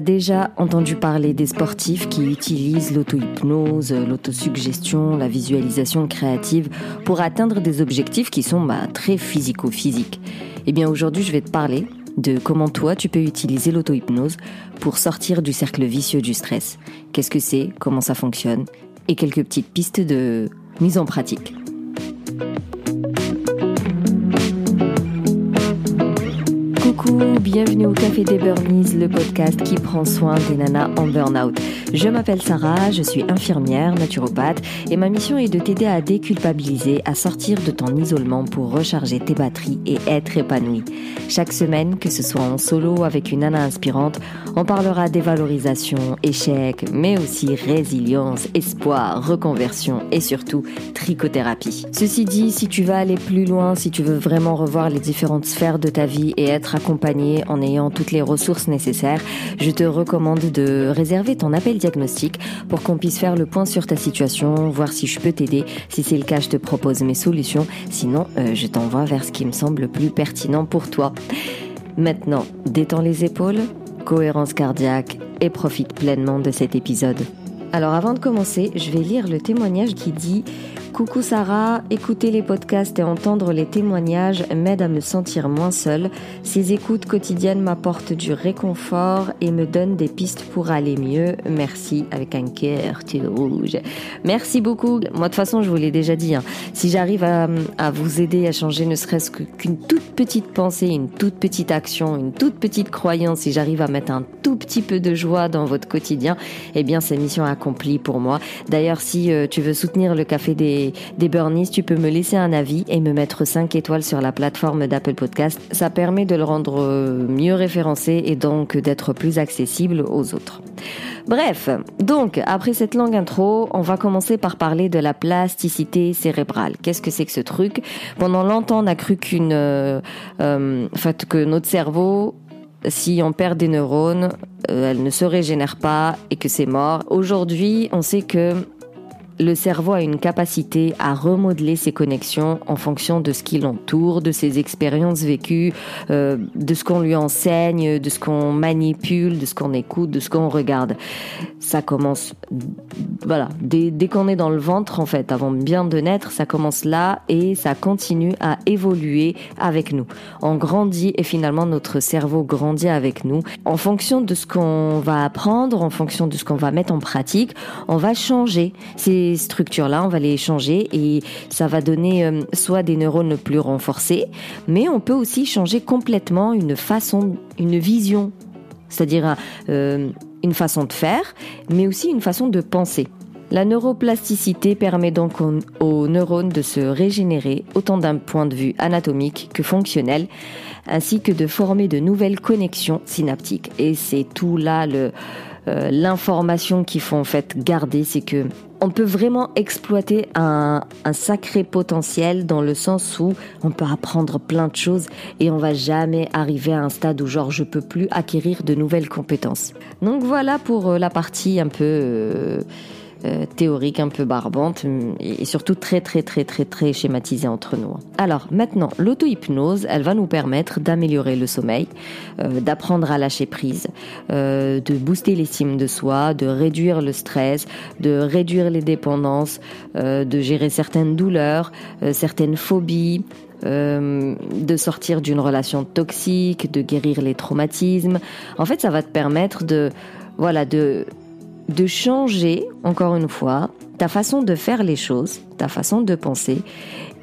Déjà entendu parler des sportifs qui utilisent l'auto-hypnose, l'autosuggestion, la visualisation créative pour atteindre des objectifs qui sont bah, très physico-physiques. Eh bien aujourd'hui, je vais te parler de comment toi tu peux utiliser l'auto-hypnose pour sortir du cercle vicieux du stress. Qu'est-ce que c'est, comment ça fonctionne? Et quelques petites pistes de mise en pratique. Bienvenue au Café des Burnies, le podcast qui prend soin des nanas en burn-out. Je m'appelle Sarah, je suis infirmière, naturopathe et ma mission est de t'aider à déculpabiliser, à sortir de ton isolement pour recharger tes batteries et être épanouie. Chaque semaine, que ce soit en solo avec une nana inspirante, on parlera dévalorisation, échec, mais aussi résilience, espoir, reconversion et surtout trichothérapie. Ceci dit, si tu vas aller plus loin, si tu veux vraiment revoir les différentes sphères de ta vie et être accompagné en ayant toutes les ressources nécessaires, je te recommande de réserver ton appel diagnostic pour qu'on puisse faire le point sur ta situation, voir si je peux t'aider. Si c'est le cas, je te propose mes solutions. Sinon, euh, je t'envoie vers ce qui me semble le plus pertinent pour toi. Maintenant, détends les épaules, cohérence cardiaque et profite pleinement de cet épisode. Alors avant de commencer, je vais lire le témoignage qui dit Coucou Sarah, écouter les podcasts et entendre les témoignages m'aide à me sentir moins seule. Ces écoutes quotidiennes m'apportent du réconfort et me donnent des pistes pour aller mieux. Merci avec un cœur rouge. Merci beaucoup. Moi de toute façon, je vous l'ai déjà dit. Hein. Si j'arrive à, vous aider à changer ne serait-ce qu'une toute petite pensée, une toute petite action, une toute petite croyance, si j'arrive à mettre un tout petit peu de joie dans votre quotidien, eh bien c'est mission accomplie pour moi. D'ailleurs, si euh, tu veux soutenir le café des des, burnies, tu peux me laisser un avis et me mettre 5 étoiles sur la plateforme d'Apple Podcast. Ça permet de le rendre euh, mieux référencé et donc d'être plus accessible aux autres. Bref, donc après cette longue intro, on va commencer par parler de la plasticité cérébrale. Qu'est-ce que c'est que ce truc? Pendant longtemps, on a cru qu'une, euh, euh fait, que notre cerveau si on perd des neurones, euh, elles ne se régénèrent pas et que c'est mort. Aujourd'hui, on sait que le cerveau a une capacité à remodeler ses connexions en fonction de ce qui l'entoure, de ses expériences vécues, euh, de ce qu'on lui enseigne, de ce qu'on manipule, de ce qu'on écoute, de ce qu'on regarde. Ça commence, voilà, dès, dès qu'on est dans le ventre, en fait, avant bien de naître, ça commence là et ça continue à évoluer avec nous. On grandit et finalement notre cerveau grandit avec nous. En fonction de ce qu'on va apprendre, en fonction de ce qu'on va mettre en pratique, on va changer. C'est structures-là, on va les changer et ça va donner euh, soit des neurones plus renforcés, mais on peut aussi changer complètement une façon, une vision, c'est-à-dire euh, une façon de faire, mais aussi une façon de penser. La neuroplasticité permet donc aux, neurones de se régénérer autant d'un point de vue anatomique que fonctionnel, ainsi que de former de nouvelles connexions synaptiques. Et c'est tout là euh, l'information qu'il faut en fait garder, c'est que on peut vraiment exploiter un, sacré potentiel dans le sens où on peut apprendre plein de choses et on va jamais arriver à un stade où genre je peux plus acquérir de nouvelles compétences. Donc voilà pour euh, la partie un peu euh, euh, théorique, un peu barbante et surtout très très très très très schématisée entre nous. Alors maintenant, l'auto-hypnose, elle va nous permettre d'améliorer le sommeil, euh, d'apprendre à lâcher prise, euh, de booster l'estime de soi, de réduire le stress, de réduire les dépendances, de gérer certaines douleurs, certaines phobies, de sortir d'une relation toxique, de guérir les traumatismes. En fait, ça va te permettre de voilà de de changer, encore une fois, ta façon de faire les choses, ta façon de penser.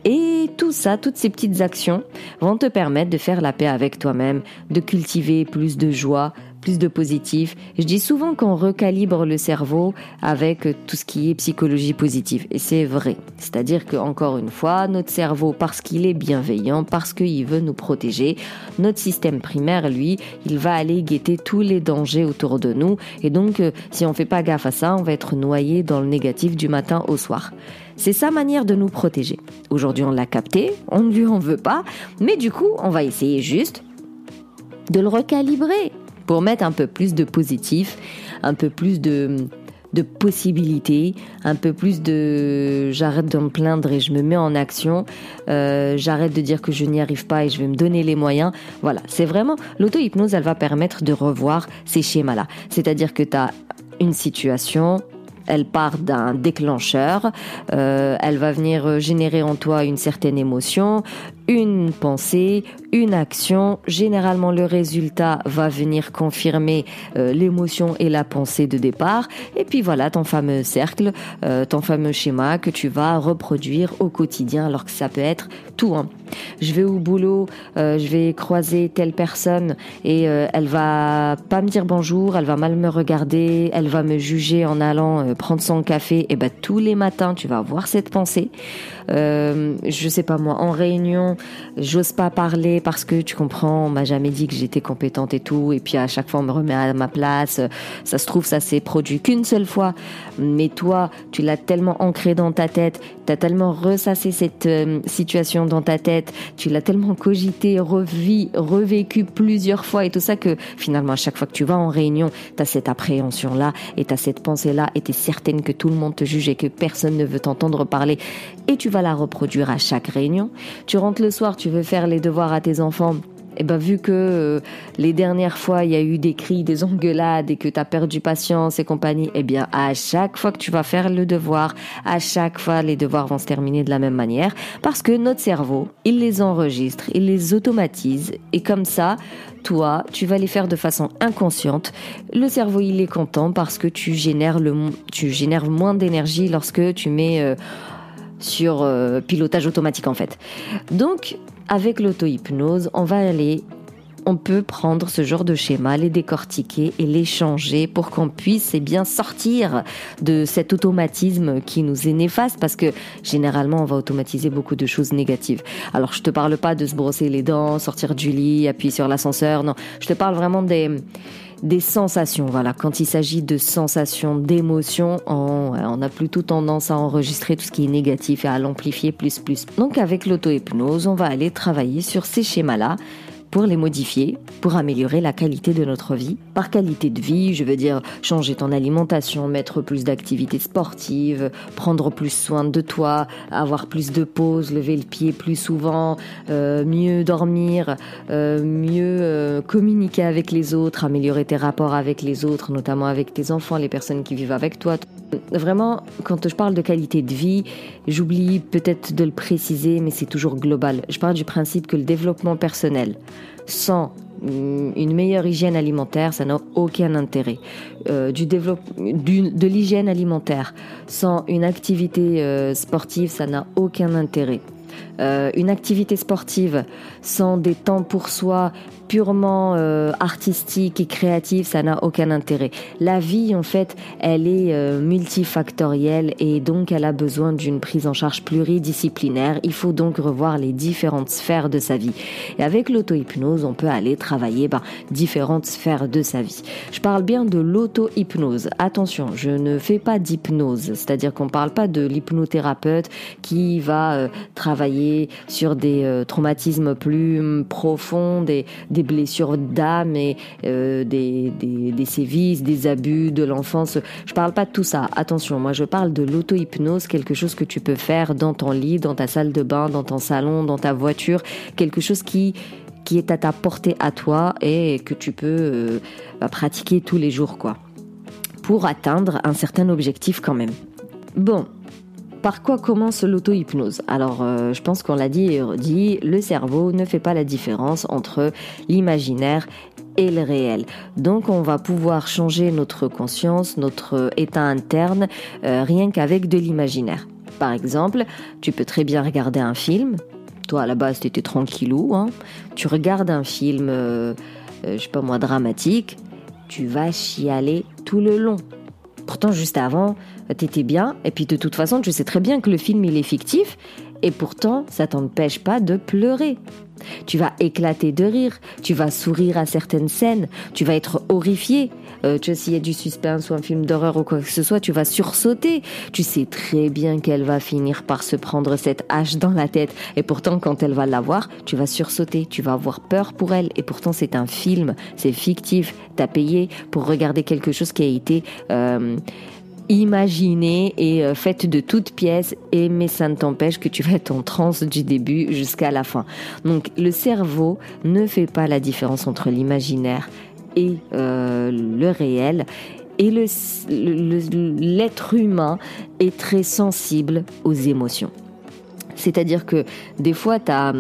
Et tout ça, toutes ces petites actions vont te permettre de faire la paix avec toi-même, de cultiver plus de joie, plus de positif. Je dis souvent qu'on recalibre le cerveau avec tout ce qui est psychologie positive. Et c'est vrai. C'est-à-dire que, encore une fois, notre cerveau, parce qu'il est bienveillant, parce qu'il veut nous protéger, notre système primaire, lui, il va aller guetter tous les dangers autour de nous. Et donc, euh, si on fait pas gaffe à ça, on va être noyé dans le négatif du matin au soir. C'est sa manière de nous protéger. Aujourd'hui, on l'a capté, on ne lui en veut pas, mais du coup, on va essayer juste de le recalibrer pour mettre un peu plus de positif, un peu plus de, de possibilités, un peu plus de j'arrête de me plaindre et je me mets en action, euh, j'arrête de dire que je n'y arrive pas et je vais me donner les moyens. Voilà, c'est vraiment l'auto-hypnose, elle va permettre de revoir ces schémas-là. C'est-à-dire que tu as une situation, elle part d'un déclencheur, euh, elle va venir générer en toi une certaine émotion, une pensée, une action. Généralement, le résultat va venir confirmer euh, l'émotion et la pensée de départ. Et puis voilà, ton fameux cercle, euh, ton fameux schéma que tu vas reproduire au quotidien, alors que ça peut être tout. Hein. Je vais au boulot, euh, je vais croiser telle personne et elle va pas me dire bonjour, elle va mal me regarder, elle va me juger en allant prendre son café. Et ben tous les matins, tu vas avoir cette pensée. je sais pas moi, en réunion, j'ose pas parler parce que tu comprends, on m'a jamais dit que j'étais compétente et tout, et puis à chaque fois on me remet à ma place. Ça se trouve, ça s'est produit qu'une seule fois, mais toi, tu l'as tellement ancré dans ta tête, tu as tellement ressassé cette euh, situation dans ta tête, tu l'as tellement cogité, revu, revécu plusieurs fois et tout ça que finalement à chaque fois que tu vas en réunion, tu as cette appréhension là et tu as cette pensée là et tu es certaine que tout le monde te juge et que personne ne veut t'entendre parler. Et tu vas la reproduire à chaque réunion. Tu rentres soir, tu veux faire les devoirs à tes enfants, et eh ben vu que euh, les dernières fois il y a eu des cris, des engueulades et que tu as perdu patience et compagnie, eh bien à chaque fois que tu vas faire le devoir, à chaque fois les devoirs vont se terminer de la même manière parce que notre cerveau, il les enregistre, il les automatise et comme ça, toi, tu vas les faire de façon inconsciente. Le cerveau, il est content parce que tu génères le tu génères moins d'énergie lorsque tu mets euh, sur euh, pilotage automatique en fait. Donc avec l'auto-hypnose, on va aller on peut prendre ce genre de schéma, les décortiquer et les changer pour qu'on puisse eh bien sortir de cet automatisme qui nous est néfaste parce que généralement on va automatiser beaucoup de choses négatives. Alors je te parle pas de se brosser les dents, sortir du lit, appuyer sur l'ascenseur, non, je te parle vraiment des des sensations. Voilà, quand il s'agit de sensations, d'émotions, on, a plutôt tendance à enregistrer tout ce qui est négatif et à l'amplifier plus plus. Donc avec l'auto-hypnose, on va aller travailler sur ces schémas-là pour les modifier, pour améliorer la qualité de notre vie. Par qualité de vie, je veux dire changer ton alimentation, mettre plus d'activités sportives, prendre plus soin de toi, avoir plus de pauses, lever le pied plus souvent, euh, mieux dormir, euh, mieux euh, communiquer avec les autres, améliorer tes rapports avec les autres, notamment avec tes enfants, les personnes qui vivent avec toi. Vraiment, quand je parle de qualité de vie, j'oublie peut-être de le préciser, mais c'est toujours global. Je parle du principe que le développement personnel, sans une meilleure hygiène alimentaire, ça n'a aucun intérêt. Euh, du de l'hygiène alimentaire sans une activité euh, sportive, ça n'a aucun intérêt. Euh, une activité sportive sans des temps pour soi purement euh, artistique et créative, ça n'a aucun intérêt. La vie, en fait, elle est euh, multifactorielle et donc elle a besoin d'une prise en charge pluridisciplinaire. Il faut donc revoir les différentes sphères de sa vie. Et avec l'auto-hypnose, on peut aller travailler ben, différentes sphères de sa vie. Je parle bien de l'auto-hypnose. Attention, je ne fais pas d'hypnose, c'est-à-dire qu'on parle pas de l'hypnothérapeute qui va travailler sur des euh, traumatismes plus hum, profonds, des, des blessures d'âme et euh, des, sévices, des abus de l'enfance. Je parle pas de tout ça. Attention, moi je parle de l'auto-hypnose, quelque chose que tu peux faire dans ton lit, dans ta salle de bain, dans ton salon, dans ta voiture, quelque chose qui qui est à ta portée à toi et que tu peux euh, bah, pratiquer tous les jours quoi pour atteindre un certain objectif quand même. Bon, par quoi commence l'auto-hypnose Alors, euh, je pense qu'on l'a dit et redit, le cerveau ne fait pas la différence entre l'imaginaire et le réel. Donc, on va pouvoir changer notre conscience, notre état interne, euh, rien qu'avec de l'imaginaire. Par exemple, tu peux très bien regarder un film. Toi, à la base, tu étais tranquillou. Hein. Tu regardes un film, euh, je sais pas moi, dramatique. Tu vas chialer tout le long. Pourtant, juste avant, t'étais bien, et puis de toute façon, tu sais très bien que le film, il est fictif, et pourtant, ça t'empêche pas de pleurer. Tu vas éclater de rire, tu vas sourire à certaines scènes, tu vas être horrifié. Euh, tu vois, s'il y a du suspense ou un film d'horreur ou quoi que ce soit, tu vas sursauter. Tu sais très bien qu'elle va finir par se prendre cette hache dans la tête. Et pourtant, quand elle va l'avoir, tu vas sursauter, tu vas avoir peur pour elle. Et pourtant, c'est un film, c'est fictif. T'as payé pour regarder quelque chose qui a été... Euh, imaginée et euh, faite de toutes pièces, et mais ça ne t'empêche que tu vas être en transe du début jusqu'à la fin. Donc le cerveau ne fait pas la différence entre l'imaginaire et euh, le réel. Et l'être humain est très sensible aux émotions. C'est-à-dire que des fois, tu as,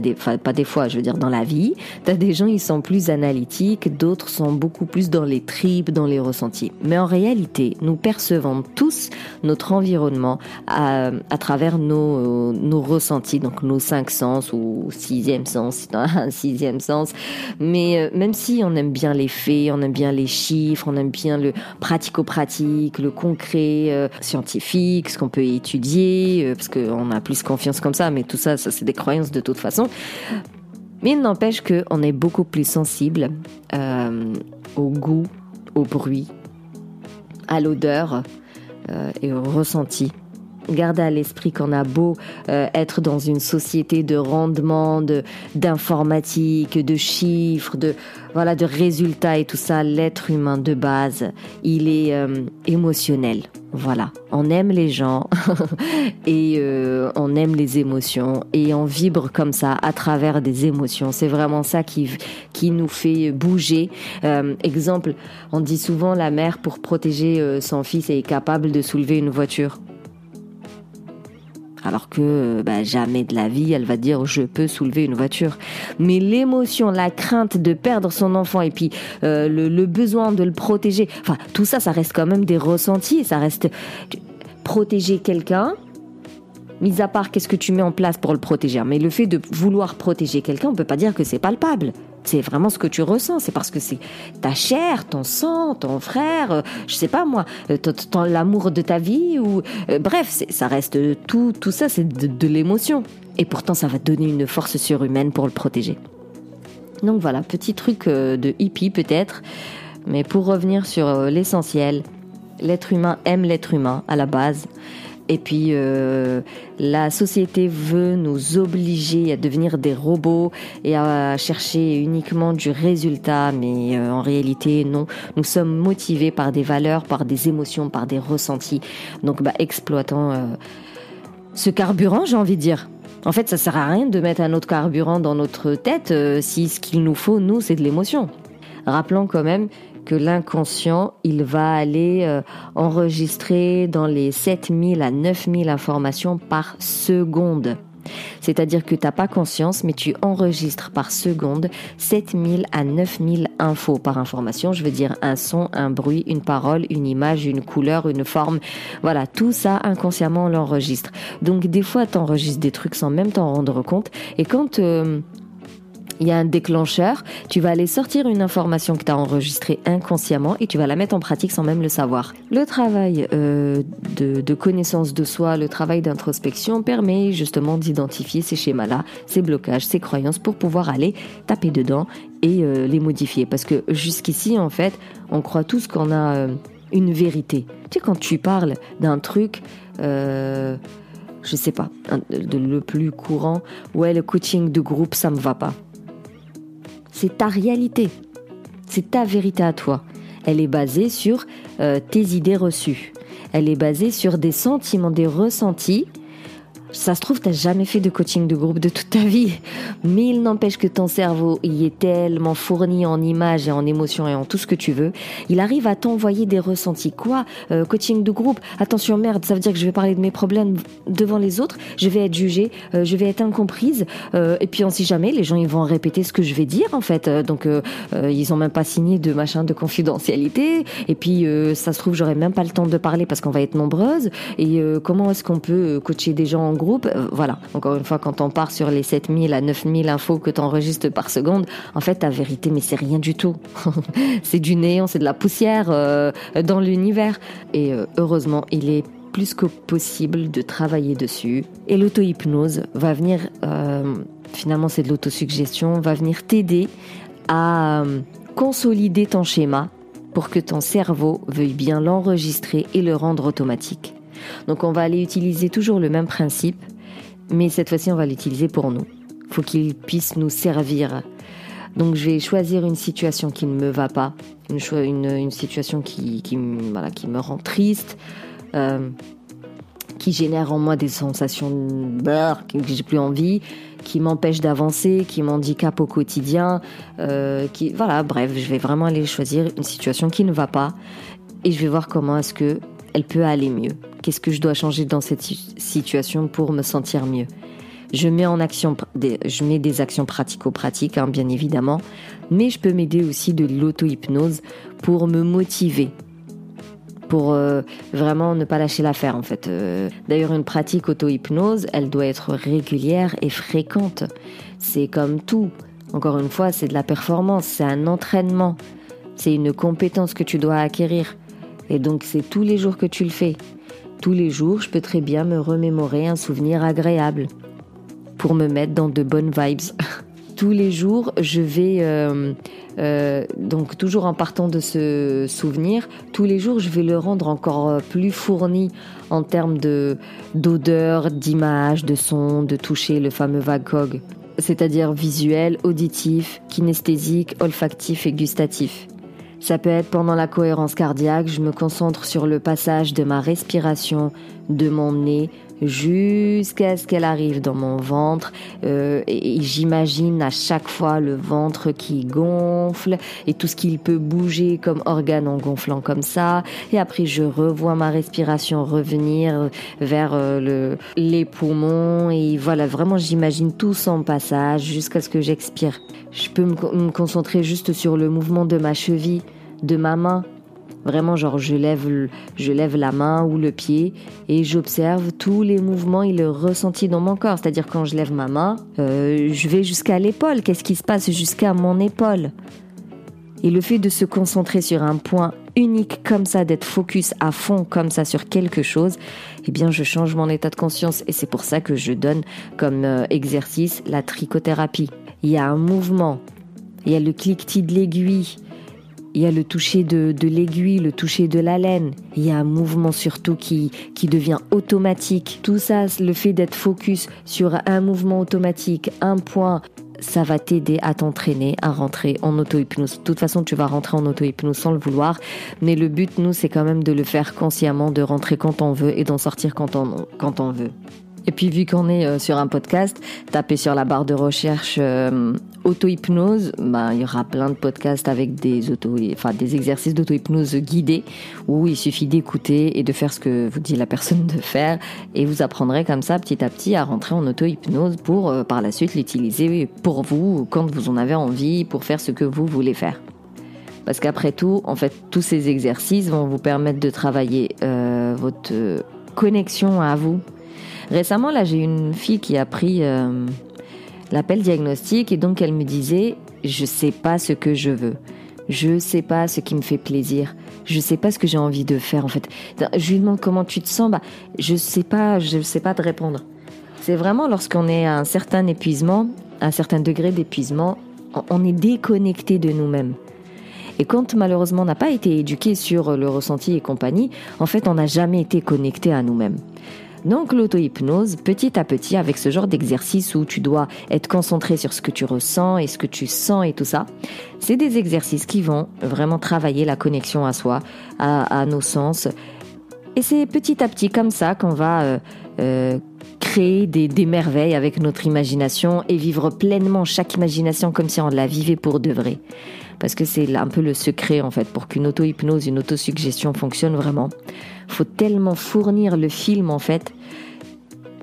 des, enfin pas des fois, je veux dire dans la vie, tu as des gens, ils sont plus analytiques, d'autres sont beaucoup plus dans les tripes, dans les ressentis. Mais en réalité, nous percevons tous notre environnement à, à travers nos, nos ressentis, donc nos cinq sens ou sixième sens, un sixième sens. Mais euh, même si on aime bien les faits, on aime bien les chiffres, on aime bien le pratico-pratique, le concret, euh, scientifique, ce qu'on peut étudier, euh, parce qu'on a plus confiance comme ça, mais tout ça, ça c'est des croyances de toute façon. Mais il n'empêche qu'on est beaucoup plus sensible euh, au goût, au bruit, à l'odeur euh, et au ressenti Garde à l'esprit qu'on a beau euh, être dans une société de rendement, d'informatique, de, chiffres, de voilà, de résultats et tout ça, l'être humain de base, il est euh, émotionnel. Voilà, on aime les gens et euh, on aime les émotions et on vibre comme ça à travers des émotions. C'est vraiment ça qui qui nous fait bouger. exemple, on dit souvent la mère pour protéger son fils est capable de soulever une voiture alors que bah, jamais de la vie elle va dire je peux soulever une voiture. Mais l'émotion, la crainte de perdre son enfant et puis euh, le, besoin de le protéger, enfin tout ça, ça reste quand même des ressentis, ça reste protéger quelqu'un. Mis à part qu'est-ce que tu mets en place pour le protéger, mais le fait de vouloir protéger quelqu'un, on peut pas dire que c'est palpable c'est vraiment ce que tu ressens. C'est parce que c'est ta chair, ton sang, ton frère, euh, je sais pas moi, euh, l'amour de ta vie ou euh, bref, ça reste tout, tout ça, c'est de, l'émotion. Et pourtant, ça va donner une force surhumaine pour le protéger. Donc voilà, petit truc de hippie peut-être, mais pour revenir sur l'essentiel, l'être humain aime l'être humain à la base. Et puis euh, la société veut nous obliger à devenir des robots et à chercher uniquement du résultat, mais euh, en réalité non. Nous sommes motivés par des valeurs, par des émotions, par des ressentis. Donc bah, exploitons euh, ce carburant, j'ai envie de dire. En fait, ça sert à rien de mettre un autre carburant dans notre tête si ce qu'il nous faut, nous, c'est de l'émotion. Rappelons quand même que l'inconscient, il va aller euh, enregistrer dans les 7000 à 9000 informations par seconde. C'est-à-dire que tu n'as pas conscience, mais tu enregistres par seconde 7000 à 9000 infos par information. Je veux dire un son, un bruit, une parole, une image, une couleur, une forme. Voilà, tout ça inconsciemment on l'enregistre. Donc des fois tu enregistres des trucs sans même t'en rendre compte. Et quand euh, il y a un déclencheur, tu vas aller sortir une information que tu as enregistrée inconsciemment et tu vas la mettre en pratique sans même le savoir. Le travail euh, de, connaissance de soi, le travail d'introspection permet justement d'identifier ces schémas-là, ces blocages, ces croyances pour pouvoir aller taper dedans et euh, les modifier. Parce que jusqu'ici, en fait, on croit tous qu'on a euh, une vérité. Tu sais, quand tu parles d'un truc... je sais pas, le plus courant, ouais, le coaching de groupe, ça me va pas. C'est ta réalité. C'est ta vérité à toi. Elle est basée sur euh, tes idées reçues. Elle est basée sur des sentiments, des ressentis ça se trouve, t'as jamais fait de coaching de groupe de toute ta vie, mais il n'empêche que ton cerveau y est tellement fourni en images et en émotions et en tout ce que tu veux, il arrive à t'envoyer des ressentis. Quoi? Euh, Coaching de groupe? Attention, merde, ça veut dire que je vais parler de mes problèmes devant les autres, je vais être jugée, euh, je vais être incomprise, euh, et puis on sait jamais, les gens ils vont répéter ce que je vais dire en fait, donc ils ont même pas signé de machin de confidentialité, et puis ça se trouve j'aurai même pas le temps de parler parce qu'on va être nombreuses, et comment est-ce qu'on peut coacher des gens en groupe euh, voilà, encore une fois, quand on part sur les 7000 à 9000 infos que tu enregistres par seconde, en fait, ta vérité, mais c'est rien du tout. c'est du néant, c'est de la poussière euh, dans l'univers. Et euh, heureusement, il est plus que possible de travailler dessus. Et l'auto-hypnose va venir, finalement c'est de l'autosuggestion, va venir t'aider à consolider ton schéma pour que ton cerveau veuille bien l'enregistrer et le rendre automatique. Donc on va aller utiliser toujours le même principe, mais cette fois-ci on va l'utiliser pour nous. Faut qu'il puisse nous servir Donc je vais choisir une situation qui ne me va pas, une, situation qui, me rend triste, euh, qui génère en moi des sensations de beurre, que j'ai plus envie, qui m'empêche d'avancer, qui m'handicape au quotidien, euh, voilà, bref, je vais vraiment aller choisir une situation qui ne va pas et je vais voir comment est-ce que elle peut aller mieux. Qu'est-ce que je dois changer dans cette situation pour me sentir mieux? Je mets en action, je mets des actions pratico-pratiques, hein, bien évidemment, mais je peux m'aider aussi de l'auto-hypnose pour me motiver, pour euh, vraiment ne pas lâcher l'affaire en fait. Euh, d'ailleurs, une pratique auto-hypnose, elle doit être régulière et fréquente. C'est comme tout. Encore une fois, c'est de la performance, c'est un entraînement, c'est une compétence que tu dois acquérir. Et donc, c'est tous les jours que tu le fais. Tous les jours, je peux très bien me remémorer un souvenir agréable pour me mettre dans de bonnes vibes. Tous les jours, je vais, euh, euh, donc toujours en partant de ce souvenir, tous les jours, je vais le rendre encore euh, plus fourni en termes de d'odeur, d'image, de son, de toucher, le fameux VAGOG, c'est-à-dire visuel, auditif, kinesthésique, olfactif et gustatif. Ça peut être pendant la cohérence cardiaque, je me concentre sur le passage de ma respiration de mon nez jusqu'à ce qu'elle arrive dans mon ventre euh, et, j'imagine à chaque fois le ventre qui gonfle et tout ce qu'il peut bouger comme organe en gonflant comme ça et après je revois ma respiration revenir vers euh, le, les poumons et voilà vraiment j'imagine tout son passage jusqu'à ce que j'expire. Je peux me concentrer juste sur le mouvement de ma cheville, de ma main, Vraiment, genre, je lève, je lève la main ou le pied et j'observe tous les mouvements et le ressenti dans mon corps. C'est-à-dire, quand je lève ma main, euh, je vais jusqu'à l'épaule. Qu'est-ce qui se passe jusqu'à mon épaule? Et le fait de se concentrer sur un point unique comme ça, d'être focus à fond comme ça sur quelque chose, eh bien, je change mon état de conscience. Et c'est pour ça que je donne comme euh, exercice la trichothérapie. Il y a un mouvement, il y a le cliquetis de l'aiguille, il y a le toucher de, l'aiguille, le toucher de la laine. Il y a un mouvement surtout qui, qui devient automatique. Tout ça, le fait d'être focus sur un mouvement automatique, un point, ça va t'aider à t'entraîner à rentrer en auto-hypnose. De toute façon, tu vas rentrer en auto-hypnose sans le vouloir, mais le but, nous, c'est quand même de le faire consciemment, de rentrer quand on veut et d'en sortir quand on, quand on veut. Et puis vu qu'on est euh, sur un podcast, tapez sur la barre de recherche euh, auto-hypnose, ben, il y aura plein de podcasts avec des auto, enfin des exercices d'auto-hypnose guidés où il suffit d'écouter et de faire ce que vous dit la personne de faire et vous apprendrez comme ça petit à petit à rentrer en auto-hypnose pour euh, par la suite l'utiliser pour vous quand vous en avez envie pour faire ce que vous voulez faire. Parce qu'après tout, en fait, tous ces exercices vont vous permettre de travailler votre connexion à vous, Récemment, là, j'ai une fille qui a pris euh, l'appel diagnostic et donc elle me disait je sais pas ce que je veux. Je sais pas ce qui me fait plaisir. Je sais pas ce que j'ai envie de faire en fait. Je lui demande comment tu te sens. Bah, je sais pas, je sais pas te répondre. C'est vraiment lorsqu'on est à un certain épuisement, un certain degré d'épuisement, on est déconnecté de nous-mêmes. Et quand malheureusement on n'a pas été éduqué sur le ressenti et compagnie, en fait on n'a jamais été connecté à nous-mêmes. Donc l'auto-hypnose, petit à petit, avec ce genre d'exercice où tu dois être concentré sur ce que tu ressens et ce que tu sens et tout ça, c'est des exercices qui vont vraiment travailler la connexion à soi, à, nos sens. Et c'est petit à petit comme ça qu'on va euh, euh, créer des, des, merveilles avec notre imagination et vivre pleinement chaque imagination comme si on la vivait pour de vrai parce que c'est un peu le secret en fait pour qu'une auto-hypnose, une auto-suggestion fonctionne vraiment. Faut tellement fournir le film en fait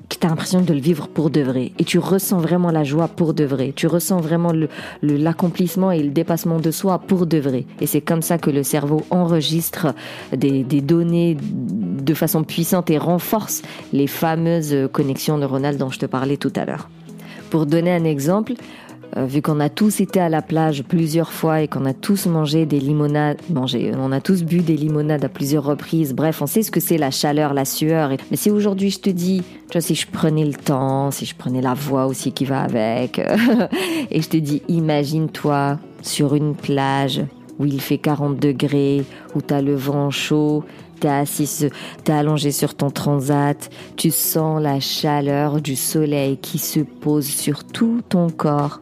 que tu as l'impression de le vivre pour de vrai et tu ressens vraiment la joie pour de vrai. Tu ressens vraiment l'accomplissement et le dépassement de soi pour de vrai. Et c'est comme ça que le cerveau enregistre des, des données de façon puissante et renforce les fameuses connexions neuronales dont je te parlais tout à l'heure. Pour donner un exemple, euh, vu qu'on a tous été à la plage plusieurs fois et qu'on a tous mangé des limonades, mangé, on a tous bu des limonades à plusieurs reprises. Bref, on sait ce que c'est la chaleur, la sueur. Mais si aujourd'hui je te dis, tu vois, si je prenais le temps, si je prenais la voix aussi qui va avec, et je te dis, imagine-toi sur une plage où il fait 40 degrés, où t'as le vent chaud, t'es assis, t'es allongé sur ton transat, tu sens la chaleur du soleil qui se pose sur tout ton corps,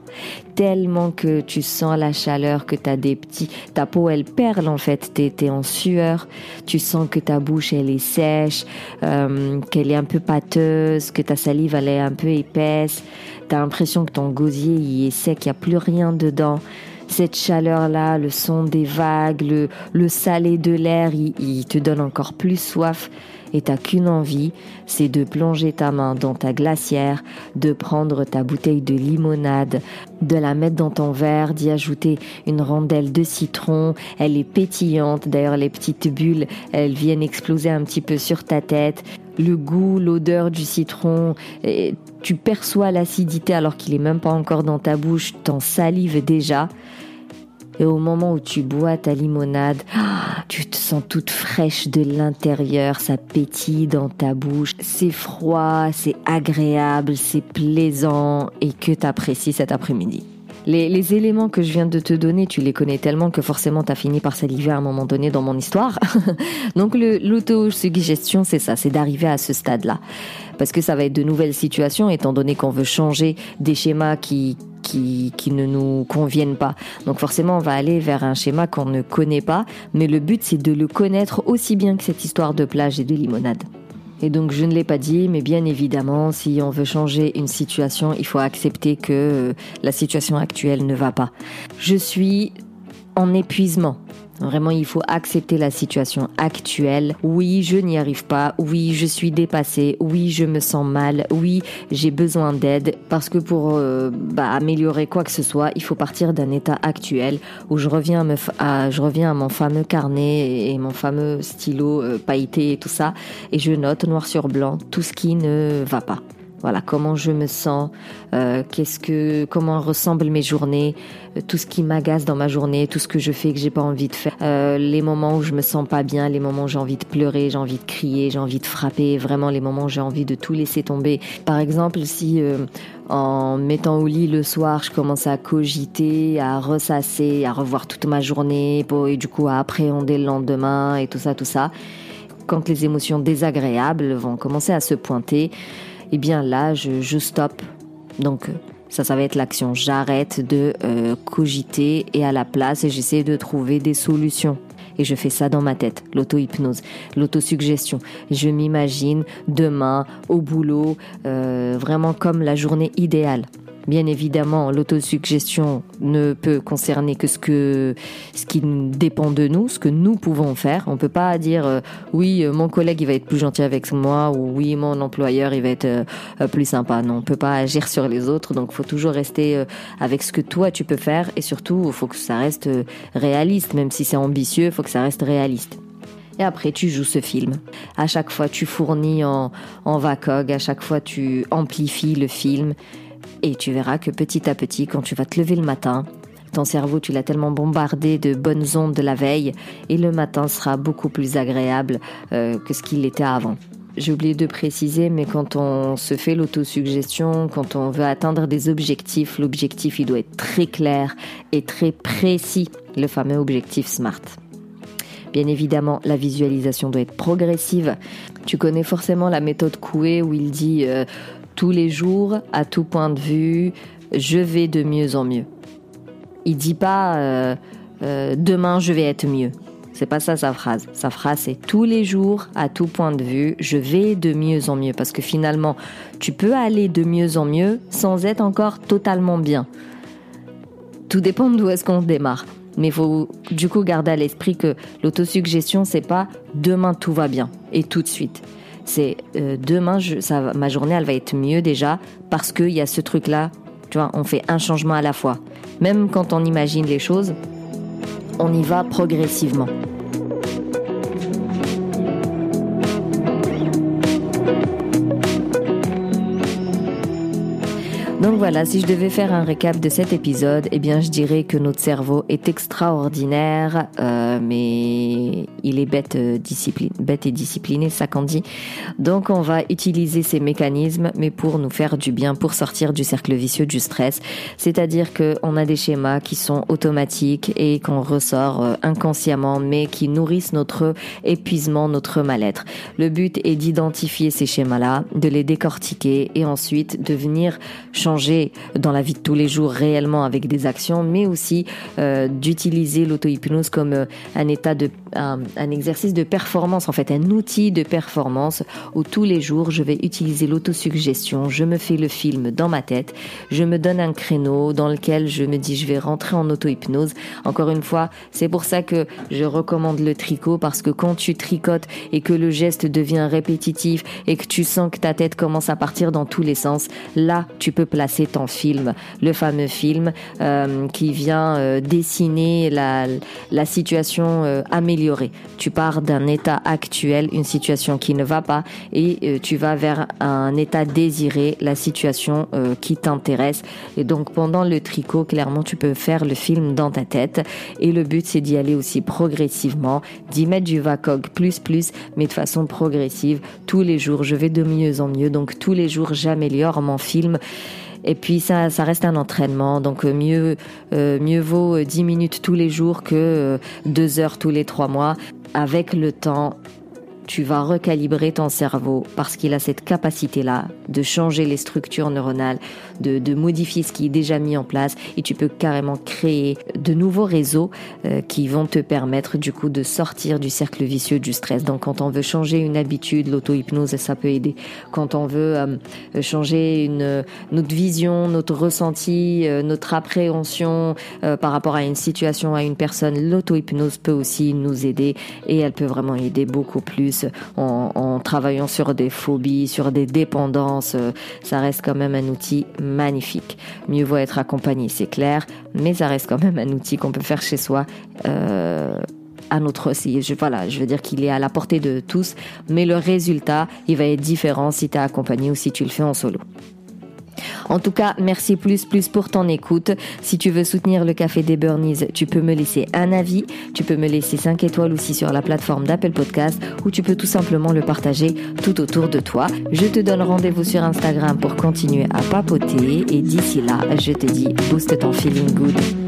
tellement que tu sens la chaleur que t'as des petits, ta peau elle perle en fait, t'es, es en sueur, tu sens que ta bouche elle est sèche, euh, qu'elle est un peu pâteuse, que ta salive elle est un peu épaisse, t'as l'impression que ton gosier il est sec, y a plus rien dedans cette chaleur-là, le son des vagues, le, salé de l'air, il, te donne encore plus soif. Et t'as qu'une envie, c'est de plonger ta main dans ta glacière, de prendre ta bouteille de limonade, de la mettre dans ton verre, d'y ajouter une rondelle de citron. Elle est pétillante, d'ailleurs les petites bulles, elles viennent exploser un petit peu sur ta tête. Le goût, l'odeur du citron, tu perçois l'acidité alors qu'il est même pas encore dans ta bouche, t'en salives déjà. Et au moment où tu bois ta limonade, tu te sens toute fraîche de l'intérieur, ça pétille dans ta bouche. C'est froid, c'est agréable, c'est plaisant et que t'apprécies cet après-midi. Les, éléments que je viens de te donner, tu les connais tellement que forcément t'as fini par saliver à un moment donné dans mon histoire. Donc l'autosuggestion, c'est ça, c'est d'arriver à ce stade-là. Parce que ça va être de nouvelles situations, étant donné qu'on veut changer des schémas qui, qui, qui ne nous conviennent pas. Donc forcément, on va aller vers un schéma qu'on ne connaît pas, mais le but, c'est de le connaître aussi bien que cette histoire de plage et de limonade. Et donc je ne l'ai pas dit, mais bien évidemment, si on veut changer une situation, il faut accepter que euh, la situation actuelle ne va pas. Je suis en épuisement. Vraiment, il faut accepter la situation actuelle. Oui, je n'y arrive pas. Oui, je suis dépassée. Oui, je me sens mal. Oui, j'ai besoin d'aide. Parce que pour euh, bah, améliorer quoi que ce soit, il faut partir d'un état actuel où je reviens à, mon fameux carnet et mon fameux stylo euh, pailleté et tout ça. Et je note noir sur blanc tout ce qui ne va pas. Voilà comment je me sens, euh, qu'est-ce que, comment ressemblent mes journées, euh, tout ce qui m'agace dans ma journée, tout ce que je fais que j'ai pas envie de faire, euh, les moments où je me sens pas bien, les moments où j'ai envie de pleurer, j'ai envie de crier, j'ai envie de frapper, vraiment les moments où j'ai envie de tout laisser tomber. Par exemple, si en mettant au lit le soir, je commence à cogiter, à ressasser, à revoir toute ma journée, et du coup à appréhender le lendemain et tout ça, tout ça. Quand les émotions désagréables vont commencer à se pointer, eh bien là, je, je stoppe. Donc ça, ça va être l'action. J'arrête de euh, cogiter et à la place, j'essaie de trouver des solutions. Et je fais ça dans ma tête, l'auto-hypnose, l'autosuggestion. Je m'imagine demain au boulot, euh, vraiment comme la journée idéale. Bien évidemment, l'autosuggestion ne peut concerner que ce que ce qui dépend de nous, ce que nous pouvons faire. On peut pas dire euh, oui, euh, mon collègue il va être plus gentil avec moi ou oui, mon employeur il va être euh, plus sympa. Non, on peut pas agir sur les autres. Donc, faut toujours rester avec ce que toi tu peux faire et surtout, il faut que ça reste réaliste. Même si c'est ambitieux, il faut que ça reste réaliste. Et après, tu joues ce film. À chaque fois, tu fournis en, en VACOG, à chaque fois, tu amplifies le film. Et tu verras que petit à petit, quand tu vas te lever le matin, ton cerveau, tu l'as tellement bombardé de bonnes ondes de la veille, et le matin sera beaucoup plus agréable euh, que ce qu'il était avant. J'ai oublié de préciser, mais quand on se fait l'autosuggestion, quand on veut atteindre des objectifs, l'objectif, il doit être très clair et très précis, le fameux objectif SMART. Bien évidemment, la visualisation doit être progressive. Tu connais forcément la méthode Coué où il dit euh, tous les jours, à tout point de vue, je vais de mieux en mieux. Il dit pas euh, euh, demain je vais être mieux. C'est pas ça sa phrase. Sa phrase c'est tous les jours, à tout point de vue, je vais de mieux en mieux. Parce que finalement, tu peux aller de mieux en mieux sans être encore totalement bien. Tout dépend d'où est-ce qu'on démarre. Mais il faut du coup garder à l'esprit que l'autosuggestion, c'est pas demain tout va bien et tout de suite c'est euh, demain, ma journée, elle va être mieux déjà parce qu'il y a ce truc-là. Tu vois, on fait un changement à la fois. Même quand on imagine les choses, on y va progressivement. Voilà, si je devais faire un récap de cet épisode, eh bien je dirais que notre cerveau est extraordinaire, euh, mais il est bête, euh, discipline, bête et discipliné, ça qu'on dit. Donc on va utiliser ces mécanismes, mais pour nous faire du bien, pour sortir du cercle vicieux du stress. C'est-à-dire que on a des schémas qui sont automatiques et qu'on ressort euh, inconsciemment, mais qui nourrissent notre épuisement, notre mal-être. Le but est d'identifier ces schémas-là, de les décortiquer et ensuite de venir changer dans la vie de tous les jours réellement avec des actions, mais aussi euh, d'utiliser l'auto-hypnose comme euh, un état de un, un, exercice de performance, en fait, un outil de performance où tous les jours je vais utiliser l'autosuggestion, je me fais le film dans ma tête, je me donne un créneau dans lequel je me dis je vais rentrer en auto-hypnose. Encore une fois, c'est pour ça que je recommande le tricot parce que quand tu tricotes et que le geste devient répétitif et que tu sens que ta tête commence à partir dans tous les sens, là tu peux placer ton film, le fameux film euh, qui vient euh, dessiner la, situation euh, améliorée. Tu pars d'un état actuel, une situation qui ne va pas, et tu vas vers un état désiré, la situation qui t'intéresse. Et donc pendant le tricot, clairement, tu peux faire le film dans ta tête. Et le but, c'est d'y aller aussi progressivement, d'y mettre du VACOG plus plus, mais de façon progressive. Tous les jours, je vais de mieux en mieux. Donc tous les jours, j'améliore mon film. Et puis ça, ça reste un entraînement, donc euh, mieux, euh, mieux vaut 10 minutes tous les jours que 2 heures tous les 3 mois. Avec le temps, tu vas recalibrer ton cerveau parce qu'il a cette capacité-là de changer les structures neuronales, de, de, modifier ce qui est déjà mis en place et tu peux carrément créer de nouveaux réseaux euh, qui vont te permettre du coup de sortir du cercle vicieux du stress. Donc quand on veut changer une habitude, l'auto-hypnose, ça peut aider. Quand on veut euh, changer une, notre vision, notre ressenti, euh, notre appréhension par rapport à une situation, à une personne, l'auto-hypnose peut aussi nous aider et elle peut vraiment aider beaucoup plus en, travaillant sur des phobies, sur des dépendances. Ça reste quand même un outil magnifique. Mieux vaut être accompagné, c'est clair, mais ça reste quand même un outil qu'on peut faire chez soi. Euh, à notre je, voilà, je veux dire qu'il est à la portée de tous, mais le résultat, il va être différent si tu es accompagné ou si tu le fais en solo. En tout cas, merci plus plus pour ton écoute. Si tu veux soutenir le Café des Burnies, tu peux me laisser un avis, tu peux me laisser 5 étoiles aussi sur la plateforme d'Apple Podcast ou tu peux tout simplement le partager tout autour de toi. Je te donne rendez-vous sur Instagram pour continuer à papoter et d'ici là, je te dis booste ton feeling good.